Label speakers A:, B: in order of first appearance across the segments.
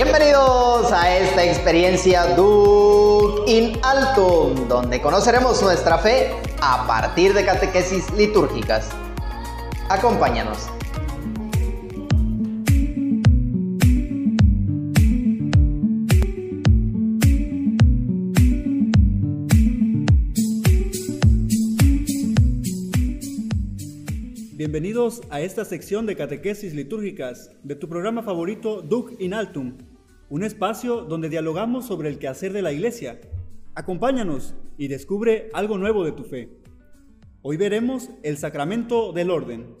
A: Bienvenidos a esta experiencia Duc in Altum, donde conoceremos nuestra fe a partir de catequesis litúrgicas. Acompáñanos.
B: Bienvenidos a esta sección de catequesis litúrgicas de tu programa favorito Duc in Altum, un espacio donde dialogamos sobre el quehacer de la iglesia. Acompáñanos y descubre algo nuevo de tu fe. Hoy veremos el sacramento del orden.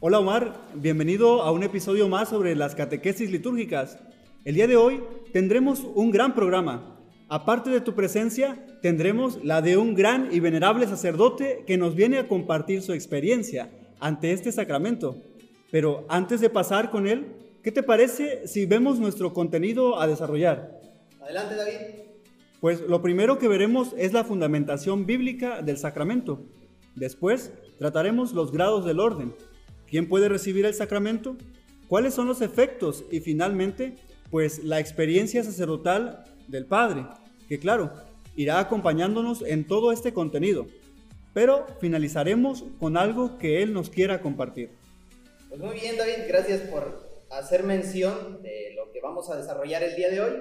B: Hola Omar, bienvenido a un episodio más sobre las catequesis litúrgicas. El día de hoy tendremos un gran programa Aparte de tu presencia, tendremos la de un gran y venerable sacerdote que nos viene a compartir su experiencia ante este sacramento. Pero antes de pasar con él, ¿qué te parece si vemos nuestro contenido a desarrollar?
A: Adelante, David.
B: Pues lo primero que veremos es la fundamentación bíblica del sacramento. Después trataremos los grados del orden. ¿Quién puede recibir el sacramento? ¿Cuáles son los efectos? Y finalmente, pues la experiencia sacerdotal del Padre, que claro, irá acompañándonos en todo este contenido. Pero finalizaremos con algo que Él nos quiera compartir.
A: Pues muy bien, David, gracias por hacer mención de lo que vamos a desarrollar el día de hoy.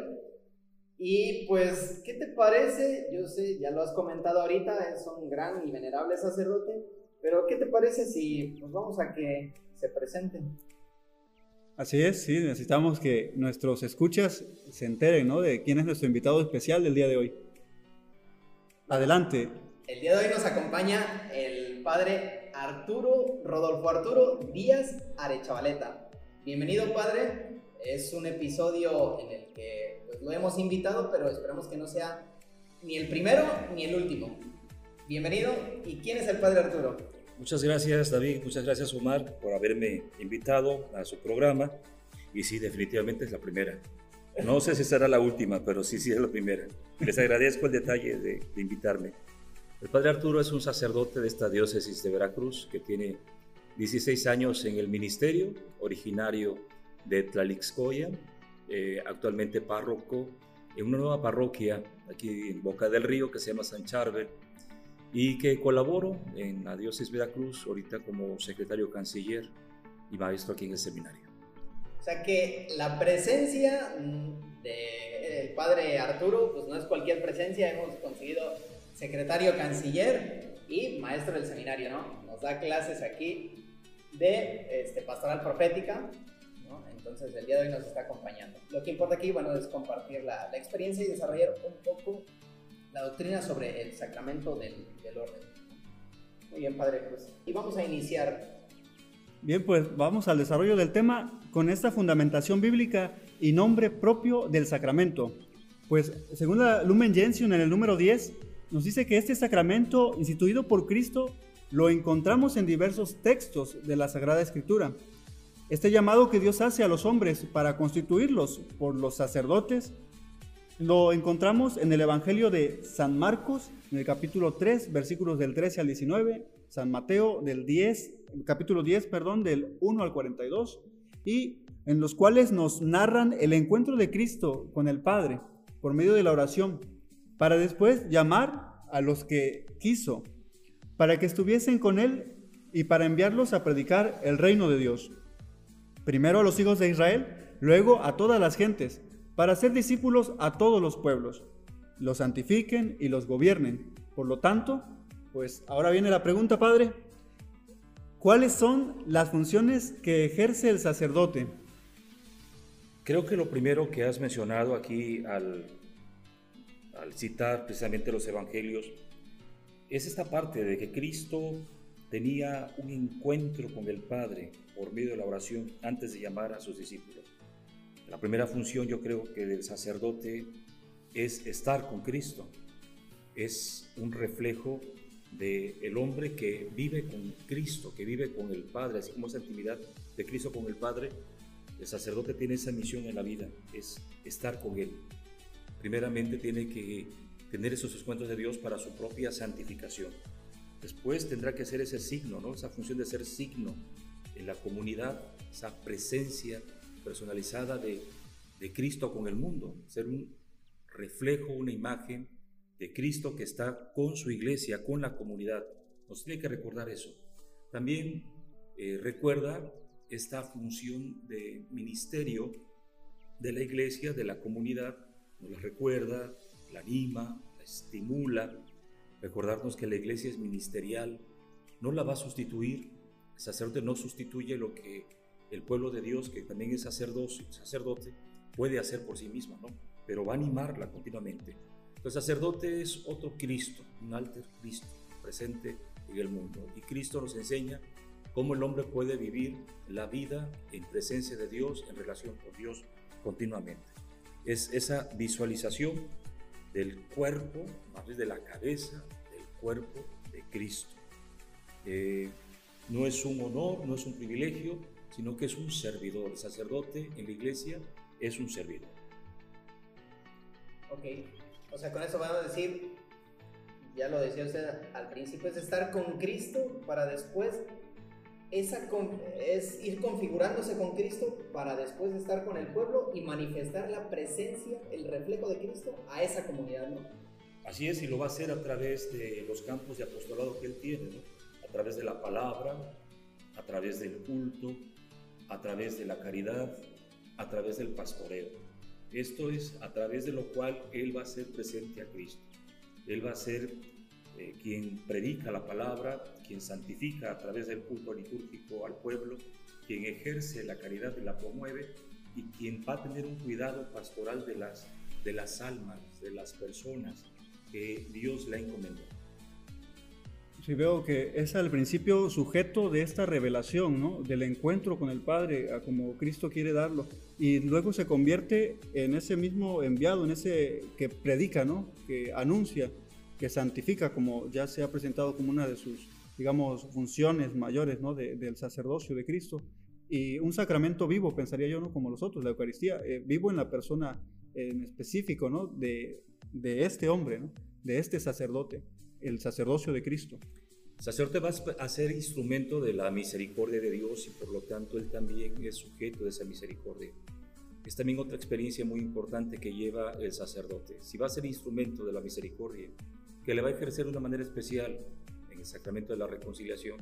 A: Y pues, ¿qué te parece? Yo sé, ya lo has comentado ahorita, es un gran y venerable sacerdote, pero ¿qué te parece si nos vamos a que se presenten?
B: Así es, sí, necesitamos que nuestros escuchas se enteren, ¿no? De quién es nuestro invitado especial del día de hoy. Adelante.
A: El día de hoy nos acompaña el padre Arturo, Rodolfo Arturo Díaz Arechavaleta. Bienvenido, padre. Es un episodio en el que pues, lo hemos invitado, pero esperamos que no sea ni el primero ni el último. Bienvenido. ¿Y quién es el padre Arturo?
C: Muchas gracias David, muchas gracias Omar por haberme invitado a su programa. Y sí, definitivamente es la primera. No sé si será la última, pero sí, sí es la primera. Les agradezco el detalle de, invitarme. El padre Arturo es un sacerdote de esta diócesis de Veracruz que tiene 16 años en el ministerio, originario de Tlalixcoya, eh, actualmente párroco en una nueva parroquia aquí en Boca del Río que se llama San Charbel y que colaboro en la diócesis Veracruz ahorita como secretario canciller y maestro aquí en el seminario.
A: O sea que la presencia del padre Arturo, pues no es cualquier presencia, hemos conseguido secretario canciller y maestro del seminario, ¿no? Nos da clases aquí de este, pastoral profética, ¿no? Entonces el día de hoy nos está acompañando. Lo que importa aquí, bueno, es compartir la, la experiencia y desarrollar un poco la doctrina sobre el sacramento del, orden. Muy bien, Padre Cruz. Y vamos a iniciar.
B: Bien, pues vamos al desarrollo del tema con esta fundamentación bíblica y nombre propio del sacramento. Pues según la Lumen Gentium en el número 10, nos dice que este sacramento instituido por Cristo lo encontramos en diversos textos de la Sagrada Escritura. Este llamado que Dios hace a los hombres para constituirlos por los sacerdotes lo encontramos en el Evangelio de San Marcos, en el capítulo 3, versículos del 13 al 19, San Mateo del 10, capítulo 10, perdón, del 1 al 42, y en los cuales nos narran el encuentro de Cristo con el Padre por medio de la oración, para después llamar a los que quiso, para que estuviesen con Él y para enviarlos a predicar el reino de Dios. Primero a los hijos de Israel, luego a todas las gentes para ser discípulos a todos los pueblos, los santifiquen y los gobiernen. Por lo tanto, pues ahora viene la pregunta, Padre, ¿cuáles son las funciones que ejerce el sacerdote?
C: Creo que lo primero que has mencionado aquí al, al citar precisamente los evangelios es esta parte de que Cristo tenía un encuentro con el Padre por medio de la oración antes de llamar a sus discípulos. La primera función yo creo que del sacerdote es estar con Cristo. Es un reflejo del el hombre que vive con Cristo, que vive con el Padre, así como esa intimidad de Cristo con el Padre. El sacerdote tiene esa misión en la vida, es estar con Él. Primeramente tiene que tener esos encuentros de Dios para su propia santificación. Después tendrá que ser ese signo, ¿no? esa función de ser signo en la comunidad, esa presencia personalizada de, Cristo con el mundo, ser un reflejo, una imagen de Cristo que está con su iglesia, con la comunidad. Nos tiene que recordar eso. También eh, recuerda esta función de ministerio de la iglesia, de la comunidad, nos la recuerda, la anima, la estimula. Recordarnos que la iglesia es ministerial, no la va a sustituir. El sacerdote no sustituye lo que el pueblo de Dios, que también es sacerdote, sacerdote puede hacer por sí misma, ¿no? Pero va a animarla continuamente. El sacerdote es otro Cristo, un alter Cristo presente en el mundo. Y Cristo nos enseña cómo el hombre puede vivir la vida en presencia de Dios, en relación con Dios continuamente. Es esa visualización del cuerpo, más bien de la cabeza, del cuerpo de Cristo. Eh, no es un honor, no es un privilegio, sino que es un servidor. El sacerdote en la iglesia es un servidor.
A: Ok, o sea, con eso vamos a decir, ya lo decía usted al principio, es estar con Cristo para después esa es ir configurándose con Cristo para después estar con el pueblo y manifestar la presencia, el reflejo de Cristo a esa comunidad, ¿no?
C: Así es, y lo va a hacer a través de los campos de apostolado que él tiene, ¿no? A través de la palabra, a través del culto, a través de la caridad, a través del pastoreo. Esto es a través de lo cual él va a ser presente a Cristo. Él va a ser eh, quien predica la palabra, quien santifica a través del culto litúrgico al pueblo, quien ejerce la caridad y la promueve y quien va a tener un cuidado pastoral de las, de las almas, de las personas que Dios le ha encomendado.
B: Sí, veo que es al principio sujeto de esta revelación, ¿no? Del encuentro con el Padre, a como Cristo quiere darlo. Y luego se convierte en ese mismo enviado, en ese que predica, ¿no? Que anuncia que santifica, como ya se ha presentado como una de sus, digamos, funciones mayores ¿no? del sacerdocio de Cristo. Y un sacramento vivo, pensaría yo, ¿no? como los otros, la Eucaristía, eh, vivo en la persona en específico ¿no? de, de este hombre, ¿no? de este sacerdote, el sacerdocio de Cristo.
C: Sacerdote va a ser instrumento de la misericordia de Dios y por lo tanto él también es sujeto de esa misericordia. Es también otra experiencia muy importante que lleva el sacerdote. Si va a ser instrumento de la misericordia, que le va a ejercer de una manera especial en el sacramento de la reconciliación,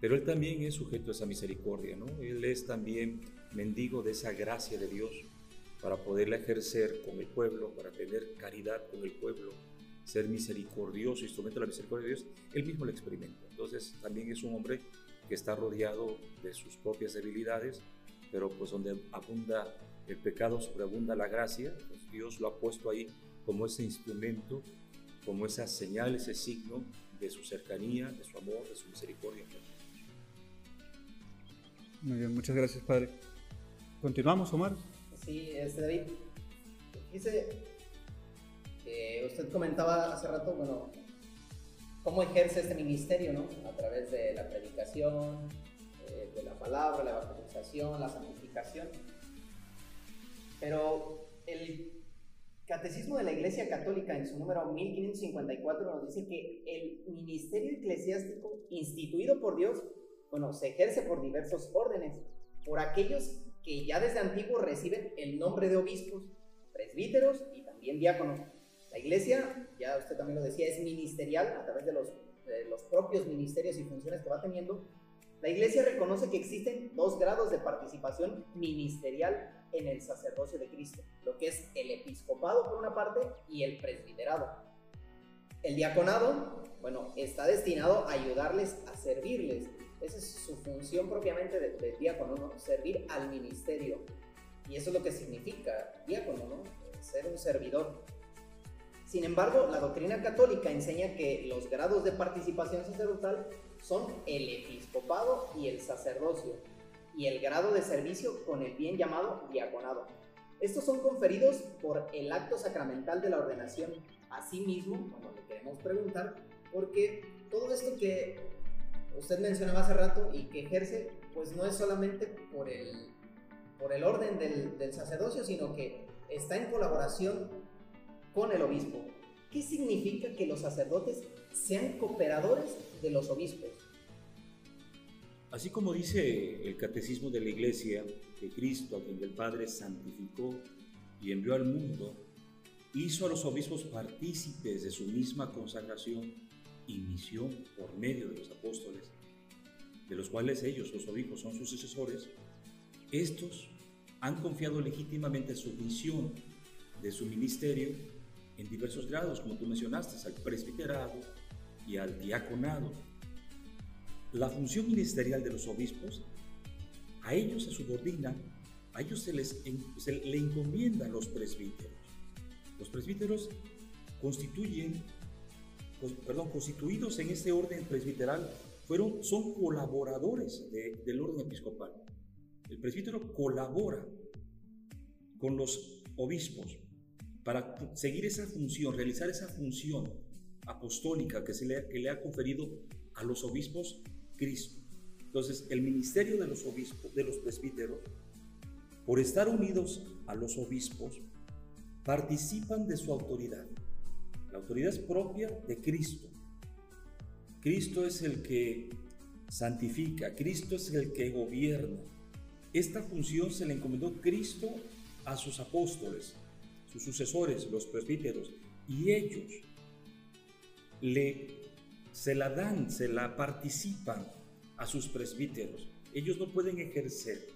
C: pero él también es sujeto a esa misericordia, ¿no? Él es también mendigo de esa gracia de Dios para poderla ejercer con el pueblo, para tener caridad con el pueblo, ser misericordioso, instrumento de la misericordia de Dios, él mismo lo experimenta. Entonces también es un hombre que está rodeado de sus propias debilidades, pero pues donde abunda el pecado, sobreabunda la gracia, pues Dios lo ha puesto ahí como ese instrumento como esa señal, ese signo de su cercanía, de su amor, de su misericordia.
B: Muy bien, muchas gracias, Padre. Continuamos, Omar.
A: Sí, este David. Dice usted comentaba hace rato, bueno, cómo ejerce este ministerio, ¿no? A través de la predicación, eh, de la palabra, la evangelización, la santificación. Pero el Catecismo de la Iglesia Católica en su número 1554 nos dice que el ministerio eclesiástico instituido por Dios, bueno, se ejerce por diversos órdenes, por aquellos que ya desde antiguo reciben el nombre de obispos, presbíteros y también diáconos. La Iglesia, ya usted también lo decía, es ministerial a través de los, los propios ministerios y funciones que va teniendo. La Iglesia reconoce que existen dos grados de participación ministerial en el sacerdocio de Cristo, lo que es el episcopado por una parte y el presbiterado. El diaconado, bueno, está destinado a ayudarles a servirles. Esa es su función propiamente de diácono, ¿no? Servir al ministerio. Y eso es lo que significa diácono, ¿no? Ser un servidor. Sin embargo, la doctrina católica enseña que los grados de participación sacerdotal son el episcopado y el sacerdocio, y el grado de servicio con el bien llamado diaconado. Estos son conferidos por el acto sacramental de la ordenación. Asimismo, como le queremos preguntar, porque todo esto que usted mencionaba hace rato y que ejerce, pues no es solamente por el, por el orden del, del sacerdocio, sino que está en colaboración con el obispo. ¿qué significa que los sacerdotes sean cooperadores de los obispos?
C: Así como dice el catecismo de la Iglesia, que Cristo, a quien el Padre santificó y envió al mundo, hizo a los obispos partícipes de su misma consagración y misión por medio de los apóstoles, de los cuales ellos, los obispos, son sucesores, estos han confiado legítimamente su misión de su ministerio en diversos grados, como tú mencionaste, al presbiterado y al diaconado. La función ministerial de los obispos, a ellos se subordina, a ellos se les se le encomienda a los presbíteros. Los presbíteros constituyen, perdón, constituidos en este orden presbiteral, fueron, son colaboradores del orden episcopal. El presbítero colabora con los obispos para seguir esa función, realizar esa función apostólica que, se le, le ha conferido a los obispos Cristo. Entonces, el ministerio de los obispos, de los presbíteros, por estar unidos a los obispos, participan de su autoridad. La autoridad es propia de Cristo. Cristo es el que santifica, Cristo es el que gobierna. Esta función se le encomendó Cristo a sus apóstoles, sus sucesores, los presbíteros, y ellos le, se la dan, se la participan a sus presbíteros. Ellos no pueden ejercer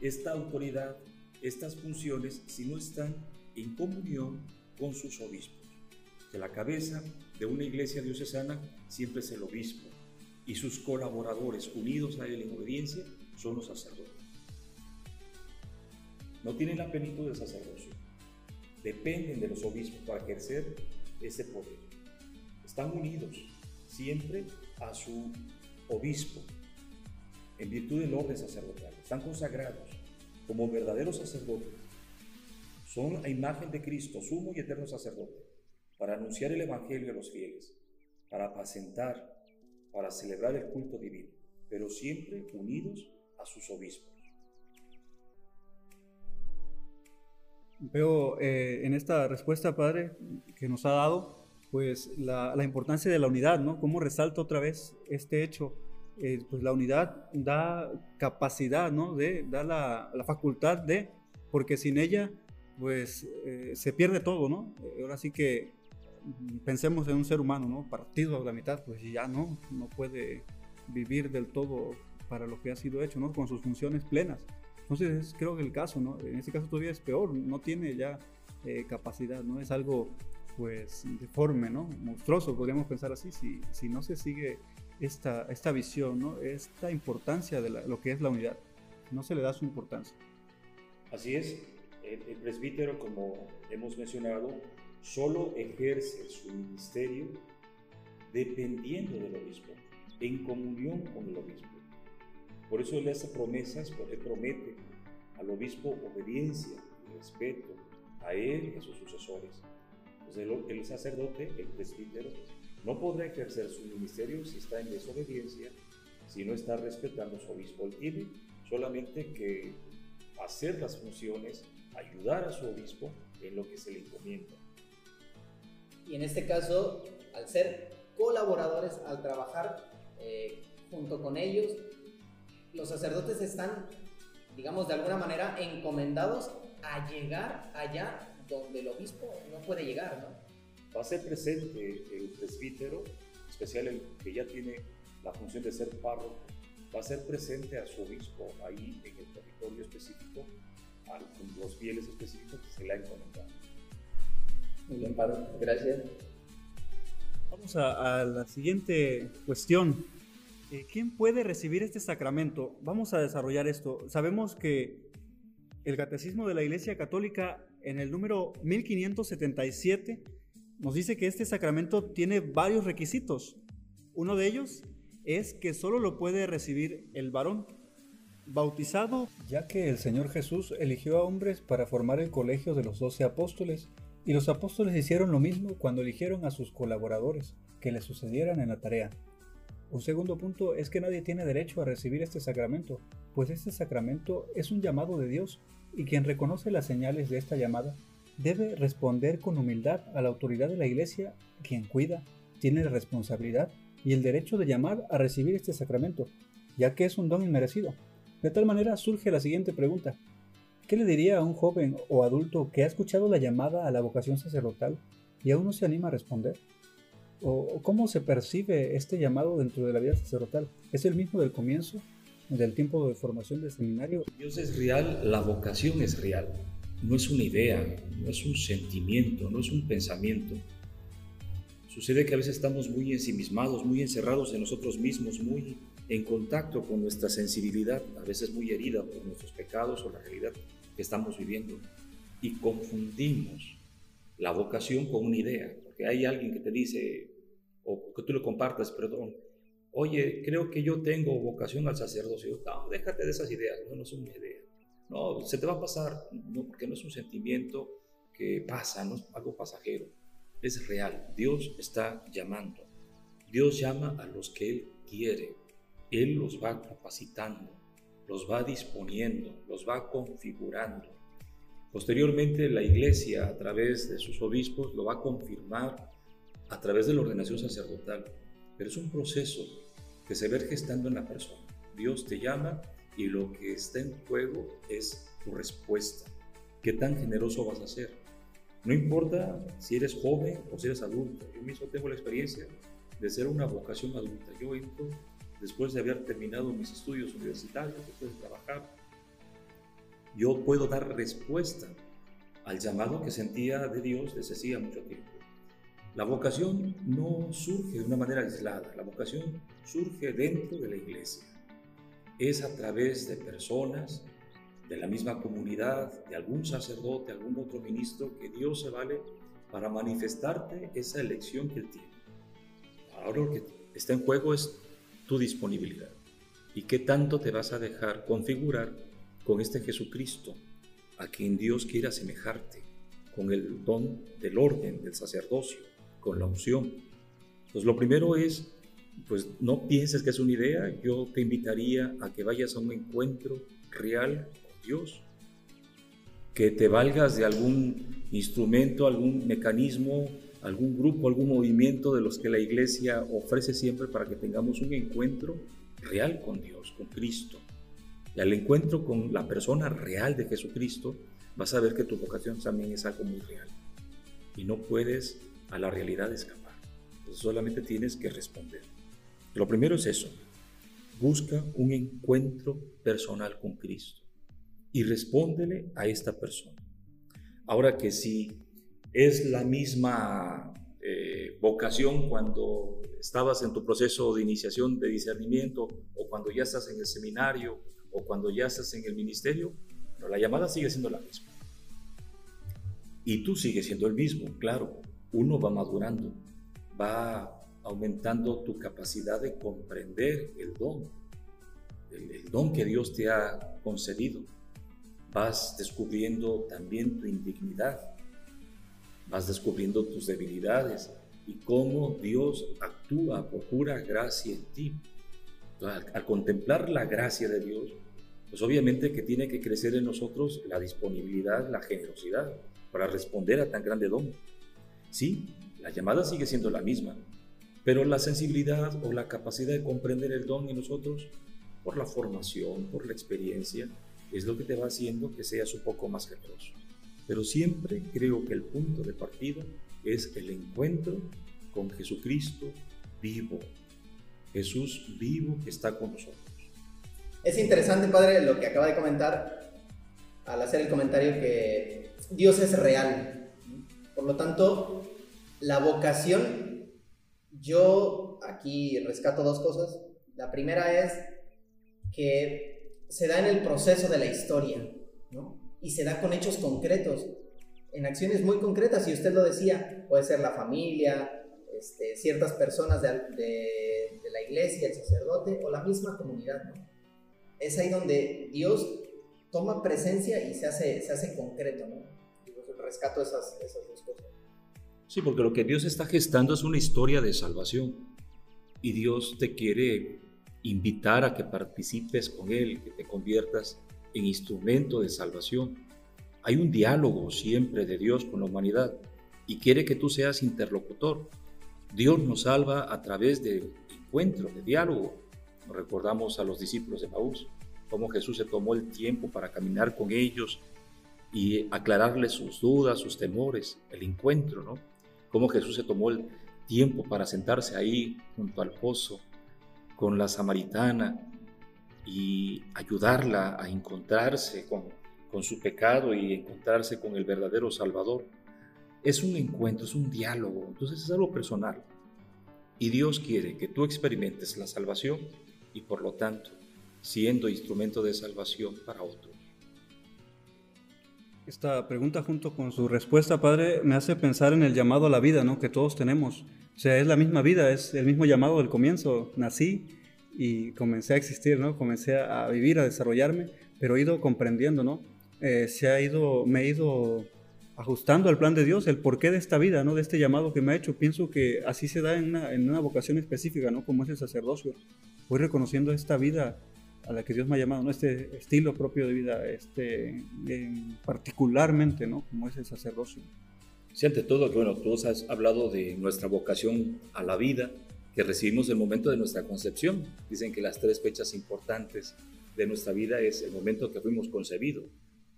C: esta autoridad, estas funciones, si no están en comunión con sus obispos. La cabeza de una iglesia diocesana siempre es el obispo y sus colaboradores unidos a él en obediencia son los sacerdotes. No tienen la plenitud sacerdocio. Dependen de los obispos para ejercer ese poder. Están unidos siempre a su obispo en virtud del orden sacerdotal. Están consagrados como verdaderos sacerdotes. Son la imagen de Cristo, sumo y eterno sacerdote, para anunciar el Evangelio a los fieles, para apacentar, para celebrar el culto divino, pero siempre unidos a sus obispos.
B: Veo eh, en esta respuesta, Padre, que nos ha dado, pues la, importancia de la unidad, ¿no? Cómo resalta otra vez este hecho. Eh, pues la unidad da capacidad, ¿no? De, da la, facultad de, porque sin ella, pues eh, se pierde todo, ¿no? Ahora sí que mm, pensemos en un ser humano, ¿no? Partido a la mitad, pues ya no, no puede vivir del todo para lo que ha sido hecho, ¿no? Con sus funciones plenas. Entonces, es, creo que el caso, ¿no? En este caso todavía es peor, no tiene ya eh, capacidad, ¿no? Es algo, pues, deforme, ¿no? Monstruoso, podríamos pensar así, si, si no se sigue esta, esta visión, ¿no? Esta importancia de lo que es la unidad, no se le da su importancia.
C: Así es, el, el presbítero, como hemos mencionado, solo ejerce su ministerio dependiendo del obispo, en comunión con el obispo. Por eso él hace promesas, porque promete al obispo obediencia y respeto a él y a sus sucesores. Entonces el, sacerdote, el presbítero, no podrá ejercer su ministerio si está en desobediencia, si no está respetando a su obispo. Él tiene solamente que hacer las funciones, ayudar a su obispo en lo que se le encomienda.
A: Y en este caso, al ser colaboradores, al trabajar eh, junto con ellos, los sacerdotes están, digamos, de alguna manera encomendados a llegar allá donde el obispo no puede llegar, ¿no?
C: Va a ser presente el presbítero, especial el que ya tiene la función de ser párroco, va a ser presente a su obispo ahí en el territorio específico, a los fieles específicos que se le ha encomendado.
A: Muy bien, Padre, gracias.
B: Vamos a, a la siguiente cuestión. Eh, ¿Quién puede recibir este sacramento? Vamos a desarrollar esto. Sabemos que el Catecismo de la Iglesia Católica en el número 1577 nos dice que este sacramento tiene varios requisitos. Uno de ellos es que solo lo puede recibir el varón bautizado,
D: ya que el Señor Jesús eligió a hombres para formar el colegio de los doce apóstoles, y los apóstoles hicieron lo mismo cuando eligieron a sus colaboradores que le sucedieran en la tarea. Un segundo punto es que nadie tiene derecho a recibir este sacramento, pues este sacramento es un llamado de Dios y quien reconoce las señales de esta llamada debe responder con humildad a la autoridad de la iglesia, quien cuida, tiene la responsabilidad y el derecho de llamar a recibir este sacramento, ya que es un don inmerecido. De tal manera surge la siguiente pregunta. ¿Qué le diría a un joven o adulto que ha escuchado la llamada a la vocación sacerdotal y aún no se anima a responder? ¿O cómo se percibe este llamado dentro de la vida sacerdotal? ¿Es el mismo del comienzo, del tiempo de formación del seminario?
C: Dios es real, la vocación es real. No es una idea, no es un sentimiento, no es un pensamiento. Sucede que a veces estamos muy ensimismados, muy encerrados en nosotros mismos, muy en contacto con nuestra sensibilidad, a veces muy herida por nuestros pecados o la realidad que estamos viviendo, y confundimos la vocación con una idea, porque hay alguien que te dice, o que tú lo compartas, perdón, oye, creo que yo tengo vocación al sacerdocio. No, déjate de esas ideas, no, no es una idea. No, se te va a pasar, no, porque no es un sentimiento que pasa, no es algo pasajero, es real. Dios está llamando. Dios llama a los que Él quiere. Él los va capacitando, los va disponiendo, los va configurando. Posteriormente la iglesia a través de sus obispos lo va a confirmar a través de la ordenación sacerdotal. Pero es un proceso que se ve gestando en la persona. Dios te llama y lo que está en juego es tu respuesta. ¿Qué tan generoso vas a ser? No importa si eres joven o si eres adulto. Yo mismo tengo la experiencia de ser una vocación adulta. Yo entro después de haber terminado mis estudios universitarios, después de trabajar. Yo puedo dar respuesta al llamado que sentía de Dios desde hacía mucho tiempo. La vocación no surge de una manera aislada, la vocación surge dentro de la iglesia. Es a través de personas, de la misma comunidad, de algún sacerdote, algún otro ministro, que Dios se vale para manifestarte esa elección que Él tiene. Ahora lo que está en juego es tu disponibilidad y qué tanto te vas a dejar configurar con este Jesucristo a quien Dios quiere asemejarte, con el don del orden, del sacerdocio con la unción. Pues lo primero es, pues no pienses que es una idea, yo te invitaría a que vayas a un encuentro real con Dios, que te valgas de algún instrumento, algún mecanismo, algún grupo, algún movimiento de los que la iglesia ofrece siempre para que tengamos un encuentro real con Dios, con Cristo. Y al encuentro con la persona real de Jesucristo, vas a ver que tu vocación también es algo muy real. Y no puedes a la realidad escapar. solamente tienes que responder. Lo primero es eso. Busca un encuentro personal con Cristo y respóndele a esta persona. Ahora que si es la misma eh, vocación cuando estabas en tu proceso de iniciación de discernimiento o cuando ya estás en el seminario o cuando ya estás en el ministerio, pero la llamada sigue siendo la misma. Y tú sigues siendo el mismo, claro, uno va madurando, va aumentando tu capacidad de comprender el don, el, don que Dios te ha concedido. Vas descubriendo también tu indignidad, vas descubriendo tus debilidades y cómo Dios actúa por pura gracia en ti. Al, al, contemplar la gracia de Dios, pues obviamente que tiene que crecer en nosotros la disponibilidad, la generosidad para responder a tan grande don. Sí, la llamada sigue siendo la misma, pero la sensibilidad o la capacidad de comprender el don en nosotros, por la formación, por la experiencia, es lo que te va haciendo que seas un poco más generoso. Pero siempre creo que el punto de partida es el encuentro con Jesucristo vivo. Jesús vivo que está con nosotros.
A: Es interesante, Padre, lo que acaba de comentar al hacer el comentario que Dios es real. Por lo tanto, la vocación, yo aquí rescato dos cosas. La primera es que se da en el proceso de la historia, ¿no? Y se da con hechos concretos, en acciones muy concretas, y usted lo decía, puede ser la familia, este, ciertas personas de, de, la iglesia, el sacerdote o la misma comunidad, ¿no? Es ahí donde Dios toma presencia y se hace, se hace concreto, ¿no? rescato esas, esas dos cosas.
C: Sí, porque lo que Dios está gestando es una historia de salvación y Dios te quiere invitar a que participes con Él, que te conviertas en instrumento de salvación Hay un diálogo siempre de Dios con la humanidad y quiere que tú seas interlocutor. Dios nos salva a través de encuentro, de diálogo. Recordamos a los discípulos de Maús, cómo Jesús se tomó el tiempo para caminar con ellos y aclararles sus dudas, sus temores, el encuentro, ¿no? Cómo Jesús se tomó el tiempo para sentarse ahí junto al pozo con la samaritana y ayudarla a encontrarse con, con su pecado y encontrarse con el verdadero Salvador. Es un encuentro, es un diálogo, entonces es algo personal. Y Dios quiere que tú experimentes la salvación y por lo tanto siendo instrumento de salvación para otros.
B: Esta pregunta junto con su respuesta, Padre, me hace pensar en el llamado a la vida, ¿no? Que todos tenemos. O sea, es la misma vida, es el mismo llamado del comienzo. Nací y comencé a existir, ¿no? Comencé a vivir, a desarrollarme, pero he ido comprendiendo, ¿no? Eh, se ha ido, me he ido ajustando al plan de Dios, el porqué de esta vida, ¿no? De este llamado que me ha hecho. Pienso que así se da en una, en una vocación específica, ¿no? Como es el sacerdocio. Voy reconociendo esta vida a la que Dios me ha llamado, ¿no? Este estilo propio de vida, este, particularmente, ¿no? Como es el sacerdocio.
C: Sí, ante todo, bueno, tú has hablado de nuestra vocación a la vida que recibimos el momento de nuestra concepción. Dicen que las tres fechas importantes de nuestra vida es el momento que fuimos concebidos.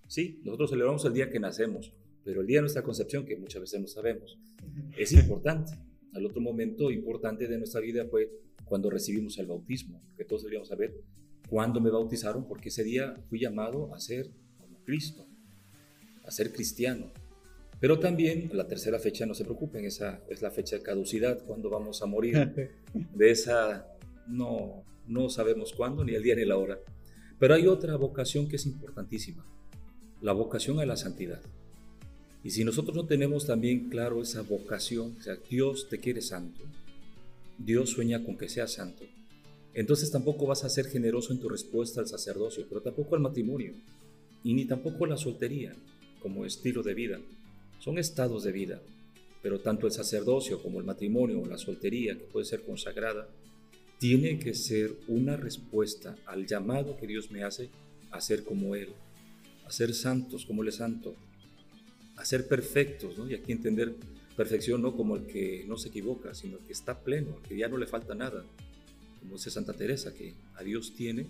C: Sí, nosotros celebramos el día que nacemos, pero el día de nuestra concepción, que muchas veces no sabemos, es importante. Al otro momento importante de nuestra vida fue cuando recibimos el bautismo, que todos deberíamos saber cuándo me bautizaron, porque ese día fui llamado a ser como Cristo, a ser cristiano. Pero también la tercera fecha, no se preocupen, esa es la fecha de caducidad, cuando vamos a morir. De esa no, no sabemos cuándo, ni el día ni la hora. Pero hay otra vocación que es importantísima, la vocación a la santidad. Y si nosotros no tenemos también claro esa vocación, o sea, Dios te quiere santo, Dios sueña con que seas santo, entonces tampoco vas a ser generoso en tu respuesta al sacerdocio, pero tampoco al matrimonio, y ni tampoco a la soltería como estilo de vida. Son estados de vida, pero tanto el sacerdocio como el matrimonio o la soltería, que puede ser consagrada, tiene que ser una respuesta al llamado que Dios me hace a ser como Él, a ser santos como Él es santo, a ser perfectos, ¿no? y aquí entender perfección no como el que no se equivoca, sino el que está pleno, el que ya no le falta nada, como dice Santa Teresa, que a Dios tiene,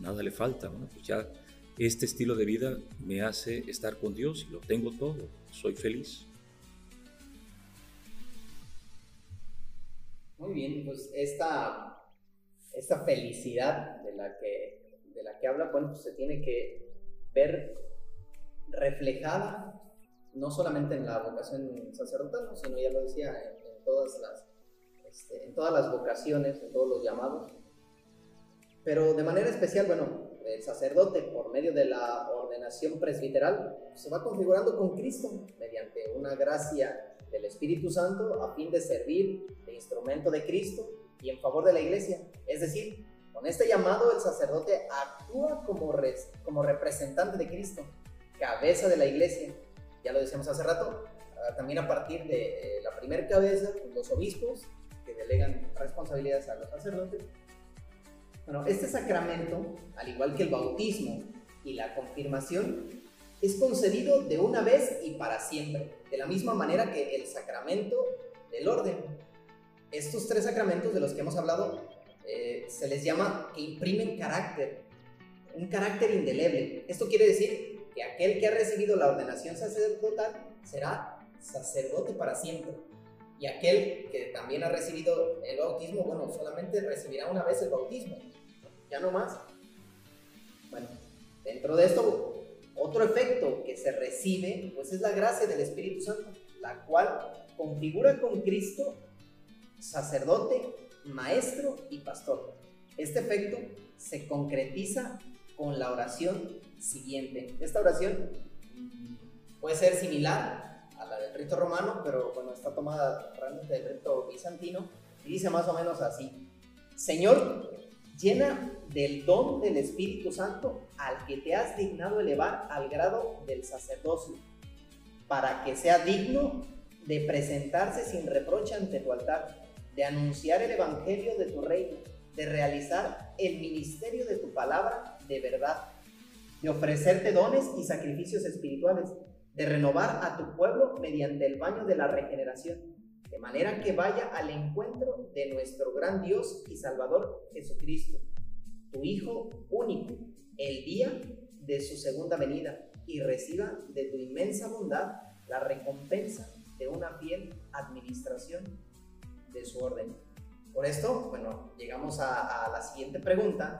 C: nada le falta. Bueno, pues ya este estilo de vida me hace estar con Dios y lo tengo todo, soy feliz.
A: Muy bien, pues esta, esta felicidad de la, que, de la que habla, bueno, pues se tiene que ver reflejada no solamente en la vocación sacerdotal, sino ya lo decía, en todas las este, en todas las vocaciones, en todos los llamados. Pero de manera especial, bueno, el sacerdote, por medio de la ordenación presbiteral, se va configurando con Cristo mediante una gracia del Espíritu Santo a fin de servir de instrumento de Cristo y en favor de la iglesia. Es decir, con este llamado el sacerdote actúa como, como representante de Cristo, cabeza de la iglesia. Ya lo decíamos hace rato, ah, también a partir de la primera cabeza, los obispos, que delegan responsabilidades a los sacerdotes. Bueno, este sacramento, al igual que el bautismo y la confirmación, es concedido de una vez y para siempre, de la misma manera que el sacramento del orden. Estos tres sacramentos de los que hemos hablado eh, se les llama que imprimen carácter, un carácter indeleble. Esto quiere decir que aquel que ha recibido la ordenación sacerdotal será sacerdote para siempre. Y aquel que también ha recibido el bautismo, bueno, solamente recibirá una vez el bautismo, ya no más. Bueno, dentro de esto, otro efecto que se recibe, pues es la gracia del Espíritu Santo, la cual configura con Cristo sacerdote, maestro y pastor. Este efecto se concretiza con la oración siguiente. Esta oración puede ser similar a la del rito romano, pero bueno, está tomada realmente del rito bizantino, y dice más o menos así, Señor, llena del don del Espíritu Santo al que te has dignado elevar al grado del sacerdocio, para que sea digno de presentarse sin reproche ante tu altar, de anunciar el Evangelio de tu reino, de realizar el ministerio de tu palabra de verdad, de ofrecerte dones y sacrificios espirituales, de renovar a tu pueblo mediante el baño de la regeneración, de manera que vaya al encuentro de nuestro gran Dios y Salvador Jesucristo, tu Hijo único, el día de su segunda venida, y reciba de tu inmensa bondad la recompensa de una fiel administración de su orden. Por esto, bueno, llegamos a, la siguiente pregunta,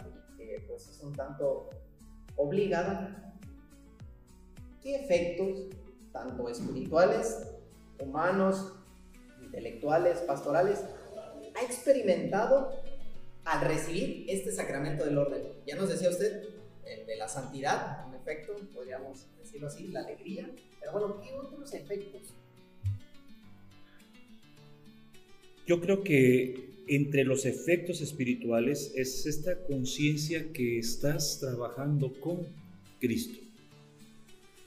A: pues es un tanto obligada. ¿Qué efectos, tanto espirituales, humanos, intelectuales, pastorales, ha experimentado al recibir este sacramento del orden? Ya nos decía usted, el de la santidad, en efecto, podríamos decirlo así, la alegría, pero bueno, ¿qué otros efectos
C: Yo creo que entre los efectos espirituales es esta conciencia que estás trabajando con Cristo.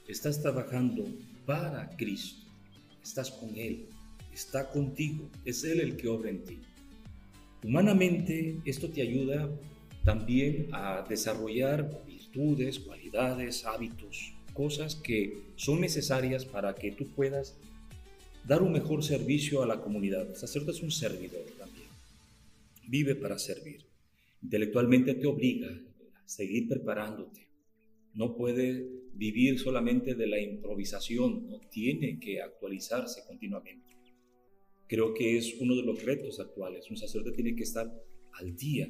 C: Estás trabajando para Cristo. Estás con Él. Está contigo. Es Él el que obra en ti. Humanamente esto te ayuda también a desarrollar virtudes, cualidades, hábitos, cosas que son necesarias para que tú puedas dar un mejor servicio a la comunidad. El sacerdote es un servidor también. Vive para servir. Intelectualmente te obliga a seguir preparándote. No puede vivir solamente de la improvisación, no tiene que actualizarse continuamente. Creo que es uno de los retos actuales. Un sacerdote tiene que estar al día.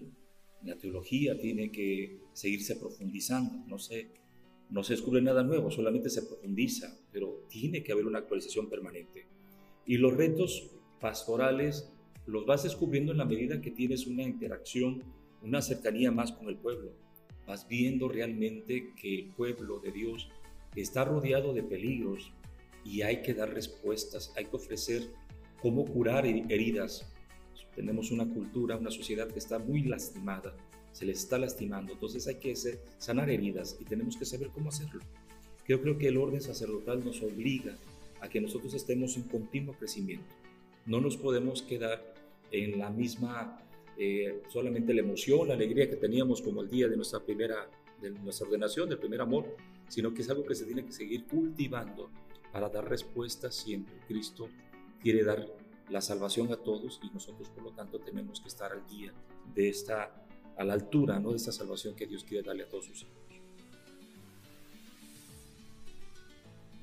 C: La teología tiene que seguirse profundizando. No se, no se descubre nada nuevo, solamente se profundiza, pero tiene que haber una actualización permanente. Y los retos pastorales los vas descubriendo en la medida que tienes una interacción, una cercanía más con el pueblo. Vas viendo realmente que el pueblo de Dios está rodeado de peligros y hay que dar respuestas, hay que ofrecer cómo curar heridas. Tenemos una cultura, una sociedad que está muy lastimada, se les está lastimando, entonces hay que sanar heridas y tenemos que saber cómo hacerlo. Yo creo que el orden sacerdotal nos obliga a que nosotros estemos en continuo crecimiento. No nos podemos quedar en la misma, eh, solamente la emoción, la alegría que teníamos como el día de nuestra primera, de nuestra ordenación, del primer amor, sino que es algo que se tiene que seguir cultivando para dar respuesta siempre. Cristo quiere dar la salvación a todos y nosotros por lo tanto tenemos que estar al día de esta, a la altura ¿no? de esta salvación que Dios quiere darle a todos sus hijos.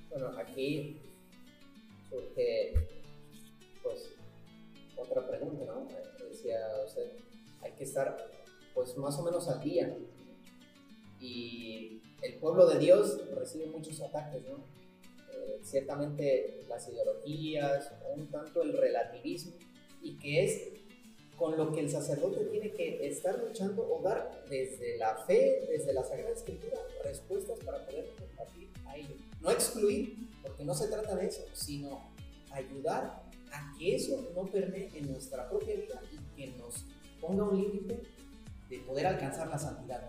A: Bueno, aquí surge pues otra pregunta, ¿no? Decía usted, hay que estar pues más o menos al día. Y el pueblo de Dios recibe muchos ataques, ¿no? Eh, ciertamente las ideologías, un tanto el relativismo, y que es con lo que el sacerdote tiene que estar luchando o dar desde la fe, desde la Sagrada Escritura, respuestas para poder compartir a ellos. No excluir, porque no se trata de eso, sino ayudar a que eso no permee en nuestra propia vida y que nos ponga un límite de poder alcanzar la santidad.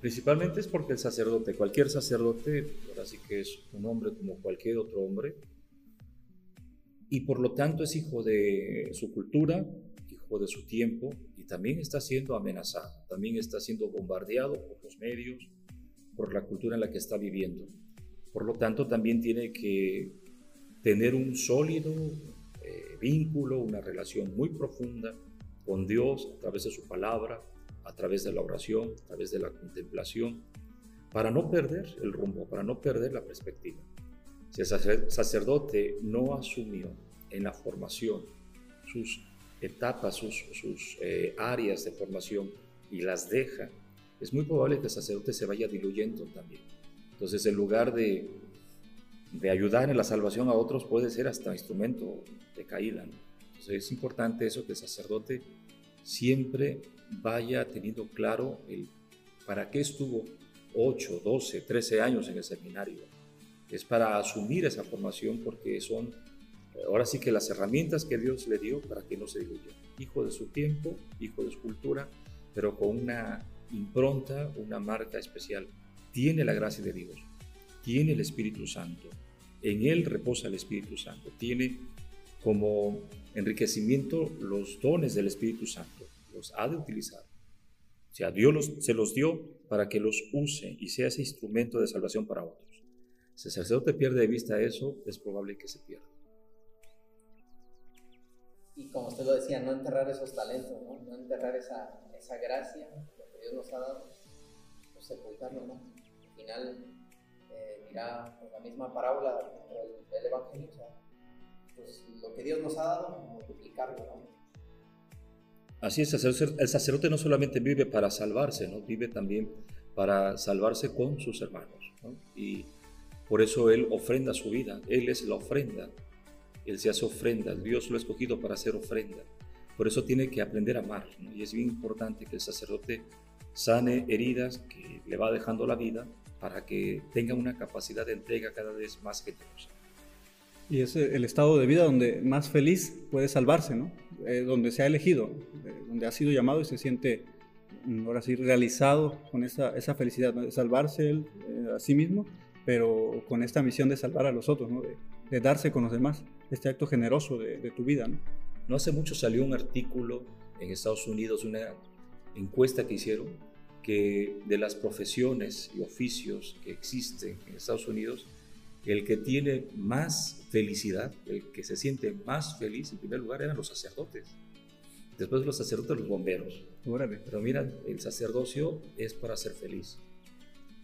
C: Principalmente es porque el sacerdote, cualquier sacerdote, ahora sí que es un hombre como cualquier otro hombre, y por lo tanto es hijo de su cultura, hijo de su tiempo, y también está siendo amenazado, también está siendo bombardeado por los medios, por la cultura en la que está viviendo. Por lo tanto, también tiene que tener un sólido vínculo, una relación muy profunda con Dios a través de su palabra, a través de la oración, a través de la contemplación, para no perder el rumbo, para no perder la perspectiva. Si el sacerdote no asumió en la formación sus etapas, sus, eh, áreas de formación y las deja, es muy probable que el sacerdote se vaya diluyendo también. Entonces, en lugar de de ayudar en la salvación a otros puede ser hasta instrumento de caída. Entonces es importante eso que el sacerdote siempre vaya teniendo claro el para qué estuvo 8, 12, 13 años en el seminario. Es para asumir esa formación porque son ahora sí que las herramientas que Dios le dio para que no se diluya. Hijo de su tiempo, hijo de su cultura, pero con una impronta, una marca especial. Tiene la gracia de Dios tiene el Espíritu Santo. En Él reposa el Espíritu Santo. Tiene como enriquecimiento los dones del Espíritu Santo. Los ha de utilizar. O sea, Dios se los dio para que los use y sea ese instrumento de salvación para otros. Si el sacerdote pierde de vista eso, es probable que se pierda.
A: Y como usted lo decía, no enterrar esos talentos, no, no enterrar esa, esa gracia, que Dios nos ha dado, pues sepultarlo, ¿no? Al final, eh, en la misma parábola del, Evangelio, pues lo que Dios nos ha dado, multiplicarlo.
C: Así es, el sacerdote no solamente vive para salvarse, ¿no? vive también para salvarse con sus hermanos. ¿no? Y por eso Él ofrenda su vida, Él es la ofrenda, Él se hace ofrenda, Dios lo ha escogido para hacer ofrenda. Por eso tiene que aprender a amar. Y es bien importante que el sacerdote sane heridas que le va dejando la vida para que tenga una capacidad de entrega cada vez más generosa.
B: Y es el estado de vida donde más feliz puede salvarse, ¿no? Eh, donde se ha elegido, eh, donde ha sido llamado y se siente, mm, ahora sí, realizado con esa, esa felicidad, de salvarse él, eh, a sí mismo, pero con esta misión de salvar a los otros, ¿no? de, darse con los demás, este acto generoso de, de, tu vida. ¿no?
C: no hace mucho salió un artículo en Estados Unidos, una encuesta que hicieron, que de las profesiones y oficios que existen en Estados Unidos, el que tiene más felicidad, el que se siente más feliz, en primer lugar, eran los sacerdotes. Después los sacerdotes, los bomberos. Pero mira, el sacerdocio es para ser feliz.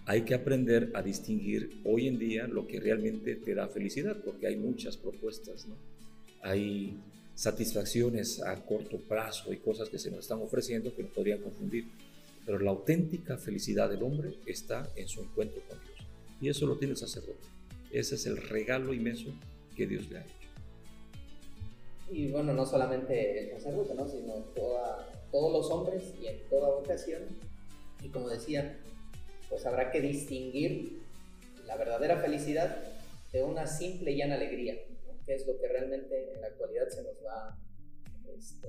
C: Hay que aprender a distinguir hoy en día lo que realmente te da felicidad, porque hay muchas propuestas, ¿no? Hay satisfacciones a corto plazo y cosas que se nos están ofreciendo que nos podrían confundir. Pero la auténtica felicidad del hombre está en su encuentro con Dios. Y eso lo tiene el sacerdote. Ese es el regalo inmenso que Dios le ha hecho.
A: Y bueno, no solamente el sacerdote, ¿no? sino todos los hombres y en toda ocasión. Y como decía, pues habrá que distinguir la verdadera felicidad de una simple y llana alegría, que es lo que realmente en la actualidad se nos va este,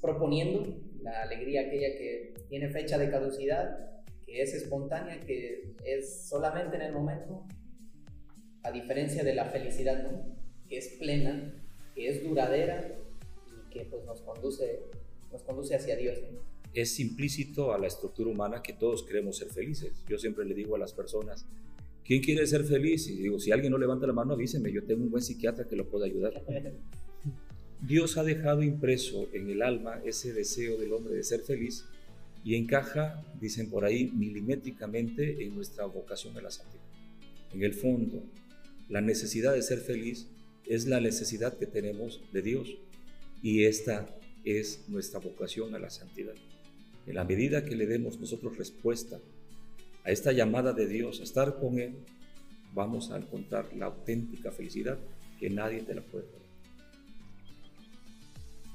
A: proponiendo, la alegría aquella que tiene fecha de caducidad, que es espontánea, que es solamente en el momento a diferencia de la felicidad, ¿no? que es plena, que es duradera y que pues, nos, conduce, nos conduce hacia Dios.
C: Es implícito a la estructura humana que todos queremos ser felices. Yo siempre le digo a las personas, ¿quién quiere ser feliz? Y digo, si alguien no levanta la mano, avíseme, yo tengo un buen psiquiatra que lo pueda ayudar. Dios ha dejado impreso en el alma ese deseo del hombre de ser feliz y encaja, dicen por ahí, milimétricamente en nuestra vocación a la santidad. En el fondo, la necesidad de ser feliz es la necesidad que tenemos de Dios y esta es nuestra vocación a la santidad. En la medida que le demos nosotros respuesta a esta llamada de Dios, a estar con Él, vamos a encontrar la auténtica felicidad que nadie te la puede dar.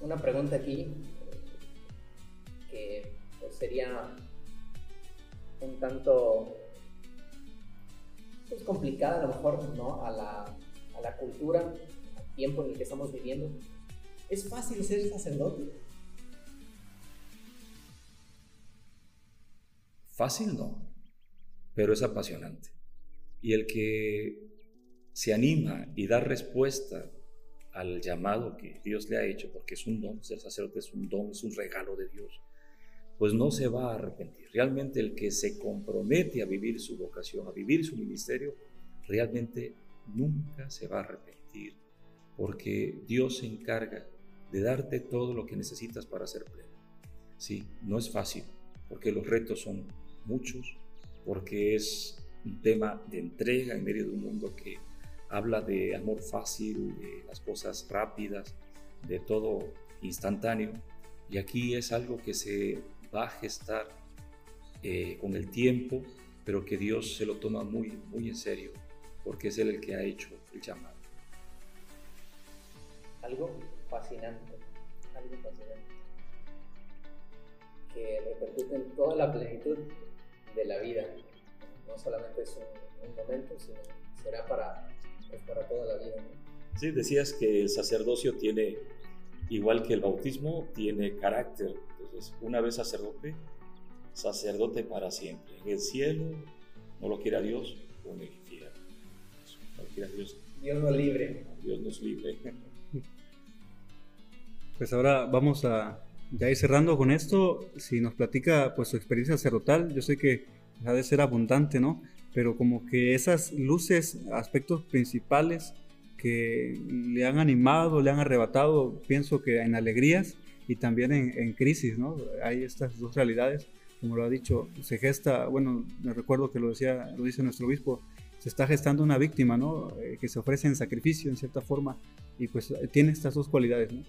A: Una pregunta aquí que pues, sería un tanto es complicada a lo mejor, ¿no? A la, a la cultura, al tiempo en el que estamos viviendo. ¿Es fácil ser sacerdote?
C: Fácil no, pero es apasionante. Y el que se anima y da respuesta al llamado que Dios le ha hecho, porque es un don, ser sacerdote es un don, es un regalo de Dios, pues no se va a arrepentir. Realmente el que se compromete a vivir su vocación, a vivir su ministerio, realmente nunca se va a arrepentir, porque Dios se encarga de darte todo lo que necesitas para ser pleno. Sí, no es fácil, porque los retos son muchos, porque es un tema de entrega en medio de un mundo que habla de amor fácil, de las cosas rápidas, de todo instantáneo. Y aquí es algo que se va a gestar eh, con el tiempo, pero que Dios se lo toma muy, muy en serio, porque es Él el que ha hecho el llamado.
A: Algo fascinante, algo fascinante, que repercute en toda la plenitud de la vida. No solamente es un, momento, sino será para, pues, para toda la vida.
C: Sí, decías que el sacerdocio tiene, igual que el bautismo, tiene carácter una vez sacerdote, sacerdote para siempre. En el cielo, no lo quiera Dios, o en el infierno. No lo quiera Dios.
A: Dios nos libre.
C: Dios nos libre.
B: Pues ahora vamos a ya ir cerrando con esto, si nos platica pues su experiencia sacerdotal, yo sé que ha de ser abundante, ¿no? Pero como que esas luces, aspectos principales que le han animado, le han arrebatado, pienso que en alegrías y también en, crisis, ¿no? Hay estas dos realidades, como lo ha dicho, se gesta, bueno, me recuerdo que lo decía, lo dice nuestro obispo, se está gestando una víctima, ¿no? Eh, que se ofrece en sacrificio en cierta forma y pues tiene estas dos cualidades, ¿no?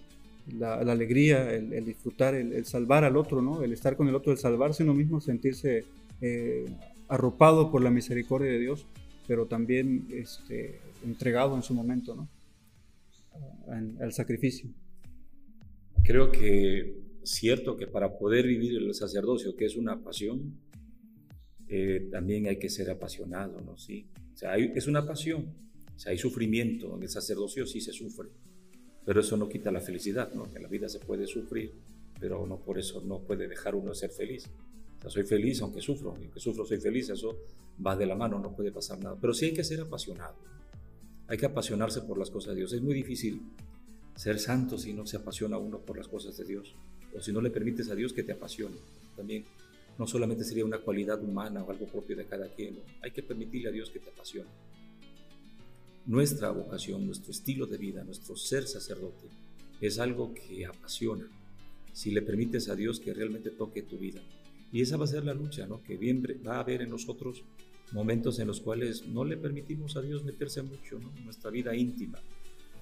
B: La, alegría, el, disfrutar, el, salvar al otro, ¿no? El estar con el otro, el salvarse uno mismo, sentirse eh, arropado por la misericordia de Dios, pero también este, entregado en su momento, ¿no? al sacrificio.
C: Creo que cierto que para poder vivir el sacerdocio, que es una pasión, eh, también hay que ser apasionado, ¿no? Sí. O sea, es una pasión. O sea, hay sufrimiento. En el sacerdocio sí se sufre. Pero eso no quita la felicidad, ¿no? Que la vida se puede sufrir, pero no por eso no puede dejar uno ser feliz. Soy feliz aunque sufro. Aunque sufro, soy feliz. Eso va de la mano, no puede pasar nada. Pero sí hay que ser apasionado. Hay que apasionarse por las cosas de Dios. Es muy difícil ser santo si no se apasiona uno por las cosas de Dios. O si no le permites a Dios que te apasione. También no solamente sería una cualidad humana o algo propio de cada quien. Hay que permitirle a Dios que te apasione. Nuestra vocación, nuestro estilo de vida, nuestro ser sacerdote, es algo que apasiona. Si le permites a Dios que realmente toque tu vida. Y esa va a ser la lucha, ¿no? Que bien va a haber en nosotros momentos en los cuales no le permitimos a Dios meterse mucho en nuestra vida íntima.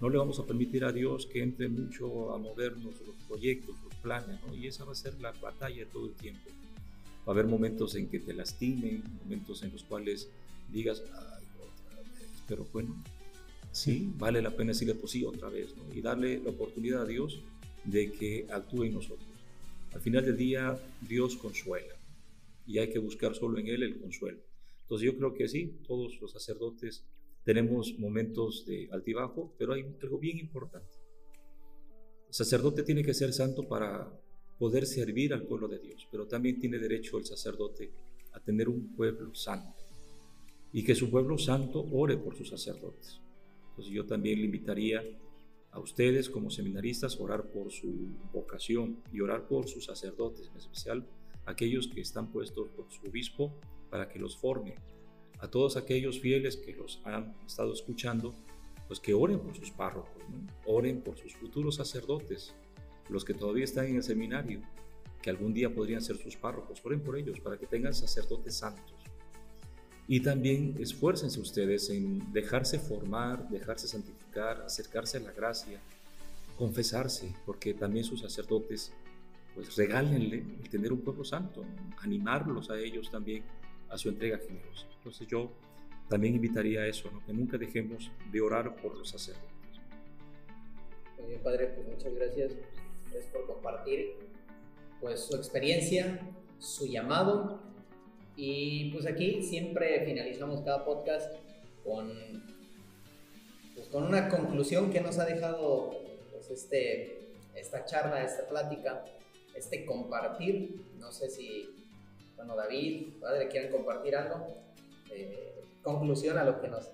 C: No le vamos a permitir a Dios que entre mucho a movernos los proyectos, los planes, ¿no? y esa va a ser la batalla todo el tiempo. Va a haber momentos en que te lastimen, momentos en los cuales digas, ay, otra vez, pero bueno, sí, vale la pena decirle, pues sí, otra vez, ¿no? y darle la oportunidad a Dios de que actúe en nosotros. Al final del día, Dios consuela y hay que buscar solo en Él el consuelo. Entonces yo creo que sí, todos los sacerdotes tenemos momentos de altibajo, pero hay algo bien importante. El sacerdote tiene que ser santo para poder servir al pueblo de Dios, pero también tiene derecho el sacerdote a tener un pueblo santo y que su pueblo santo ore por sus sacerdotes. Entonces yo también le invitaría a ustedes como seminaristas orar por su vocación y orar por sus sacerdotes, en especial aquellos que están puestos por su obispo para que los forme. A todos aquellos fieles que los han estado escuchando, pues que oren por sus párrocos, oren por sus futuros sacerdotes, los que todavía están en el seminario, que algún día podrían ser sus párrocos, oren por ellos para que tengan sacerdotes santos. Y también esfuércense ustedes en dejarse formar, dejarse santificar, acercarse a la gracia, confesarse, porque también sus sacerdotes, pues regálenle el tener un pueblo santo, animarlos a ellos también a su entrega generosa. Entonces yo también invitaría a eso, que nunca dejemos de orar por los sacerdotes.
A: Muy bien, Padre, pues muchas gracias por compartir pues, su experiencia, su llamado. Y pues aquí siempre finalizamos cada podcast con, pues, con una conclusión que nos ha dejado pues, este, esta charla, esta plática, este compartir. No sé si, bueno, David, padre, quieren compartir algo. Eh, conclusión a lo que nos,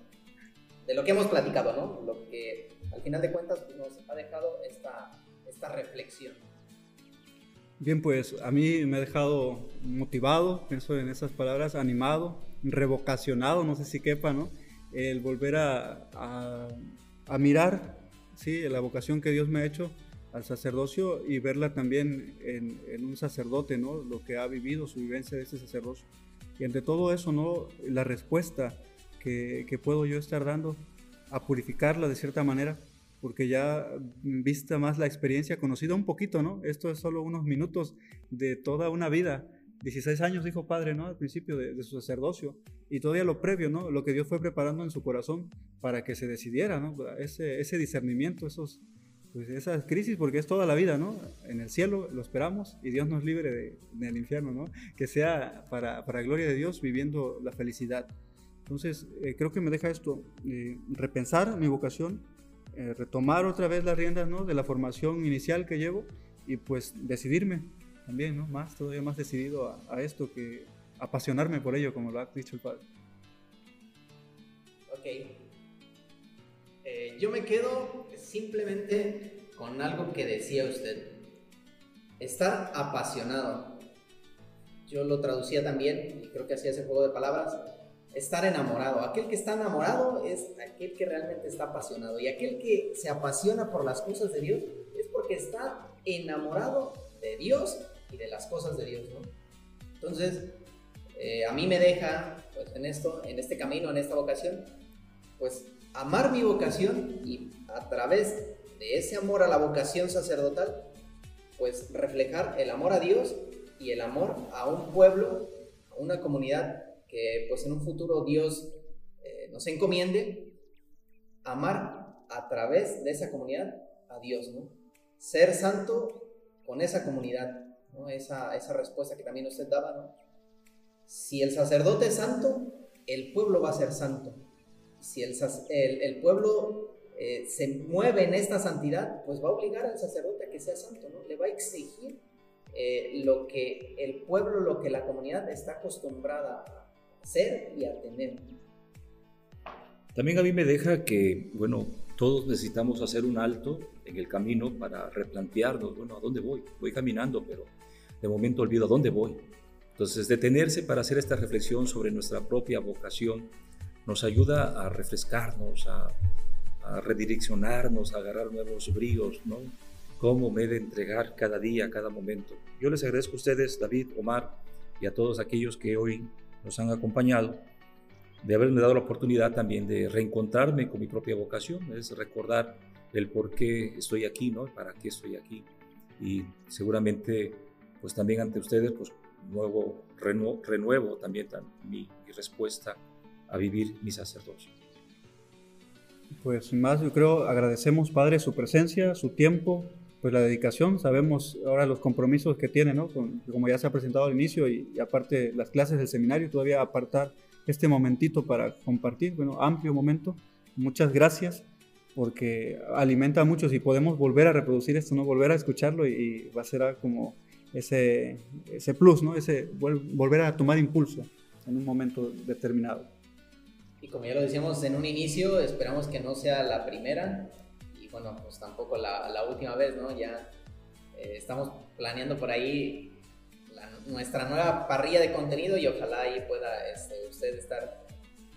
A: de lo que hemos platicado, ¿no? Lo que al final de cuentas nos ha dejado esta esta reflexión?
B: Bien, pues a mí me ha dejado motivado, pienso en esas palabras, animado, revocacionado, no sé si quepa, ¿no? El volver a, a, mirar, sí, la vocación que Dios me ha hecho al sacerdocio y verla también en, en, un sacerdote, ¿no? Lo que ha vivido, su vivencia de ese sacerdocio. Y entre todo eso, ¿no? La respuesta que, que puedo yo estar dando a purificarla de cierta manera porque ya vista más la experiencia, conocida un poquito, ¿no? Esto es solo unos minutos de toda una vida. 16 años, dijo padre, ¿no? Al principio de, su sacerdocio. Y todavía lo previo, ¿no? Lo que Dios fue preparando en su corazón para que se decidiera, ¿no? Ese, ese discernimiento, esos, pues esas crisis, porque es toda la vida, ¿no? En el cielo lo esperamos y Dios nos libre del infierno, ¿no? Que sea para, para gloria de Dios viviendo la felicidad. Entonces, eh, creo que me deja esto, eh, repensar mi vocación, eh, retomar otra vez las riendas ¿no? de la formación inicial que llevo y pues decidirme también, ¿no? más, todavía más decidido a, esto que apasionarme por ello, como lo ha dicho el padre.
A: Ok. Eh, yo me quedo simplemente con algo que decía usted. estar apasionado. Yo lo traducía también, y creo que hacía ese juego de palabras, estar enamorado. Aquel que está enamorado es aquel que realmente está apasionado. Y aquel que se apasiona por las cosas de Dios es porque está enamorado de Dios y de las cosas de Dios, ¿no? Entonces, eh, a mí me deja, pues en esto, en este camino, en esta vocación, pues amar mi vocación y a través de ese amor a la vocación sacerdotal, pues reflejar el amor a Dios y el amor a un pueblo, a una comunidad que pues en un futuro Dios eh, nos encomiende, amar a través de esa comunidad a Dios, ¿no? Ser santo con esa comunidad, ¿no? Esa, esa respuesta que también usted daba. Si el sacerdote es santo, el pueblo va a ser santo. Si el, el pueblo eh, se mueve en esta santidad, pues va a obligar al sacerdote a que sea santo, ¿no? Le va a exigir eh, lo que el pueblo, lo que la comunidad está acostumbrada a hacer y a tener.
C: También a mí me deja que, bueno, todos necesitamos hacer un alto en el camino para replantearnos, bueno, ¿a dónde voy? Voy caminando, pero de momento olvido a dónde voy. Entonces, detenerse para hacer esta reflexión sobre nuestra propia vocación nos ayuda a refrescarnos, a a redireccionarnos, a agarrar nuevos bríos, ¿no? Cómo me he de entregar cada día, cada momento. Yo les agradezco a ustedes, David, Omar, y a todos aquellos que hoy nos han acompañado, de haberme dado la oportunidad también de reencontrarme con mi propia vocación, es recordar el por qué estoy aquí, ¿no? ¿Para qué estoy aquí? Y seguramente, pues también ante ustedes, pues nuevo, renuevo, también mi, mi respuesta a vivir mi sacerdocio.
B: Pues sin más, yo creo, agradecemos, Padre, su presencia, su tiempo, pues la dedicación. Sabemos ahora los compromisos que tiene, ¿no? como ya se ha presentado al inicio y, aparte las clases del seminario, todavía apartar este momentito para compartir, bueno, amplio momento. Muchas gracias porque alimenta a muchos y podemos volver a reproducir esto, ¿no? Volver a escucharlo y, va a ser como ese, ese plus, ¿no? Ese volver a tomar impulso en un momento determinado.
A: Y como ya lo decíamos en un inicio, esperamos que no sea la primera y bueno, pues tampoco la, la última vez, ¿no? Ya eh, estamos planeando por ahí nuestra nueva parrilla de contenido y ojalá ahí pueda este, usted estar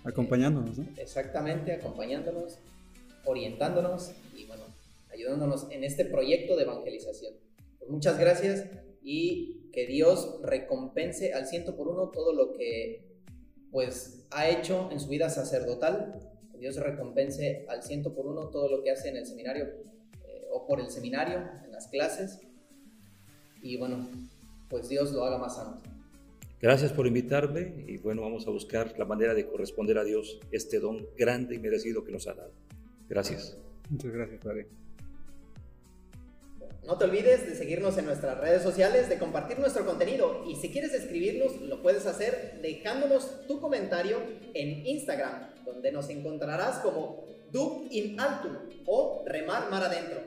B: acompañándonos, ¿no?
A: Exactamente, acompañándonos, orientándonos y bueno, ayudándonos en este proyecto de evangelización. Pues muchas gracias y que Dios recompense al ciento por uno todo lo que pues ha hecho en su vida sacerdotal. Que Dios recompense al ciento por uno todo lo que hace en el seminario eh, o por el seminario, en las clases. Y bueno, pues Dios lo haga más santo.
C: Gracias por invitarme y bueno, vamos a buscar la manera de corresponder a Dios este don grande y merecido que nos ha dado. Gracias.
B: Muchas gracias, Padre.
A: No te olvides de seguirnos en nuestras redes sociales, de compartir nuestro contenido y si quieres escribirnos lo puedes hacer dejándonos tu comentario en Instagram, donde nos encontrarás como Dub in Altum o Remar Mar Adentro.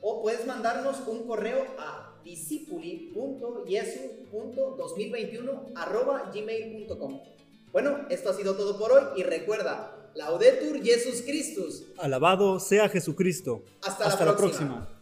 A: O puedes mandarnos un correo a discipuli.yesu.2021 Bueno, esto ha sido todo por hoy y recuerda, Laudetur Jesus Christus.
B: Alabado sea Jesucristo.
A: Hasta, la próxima.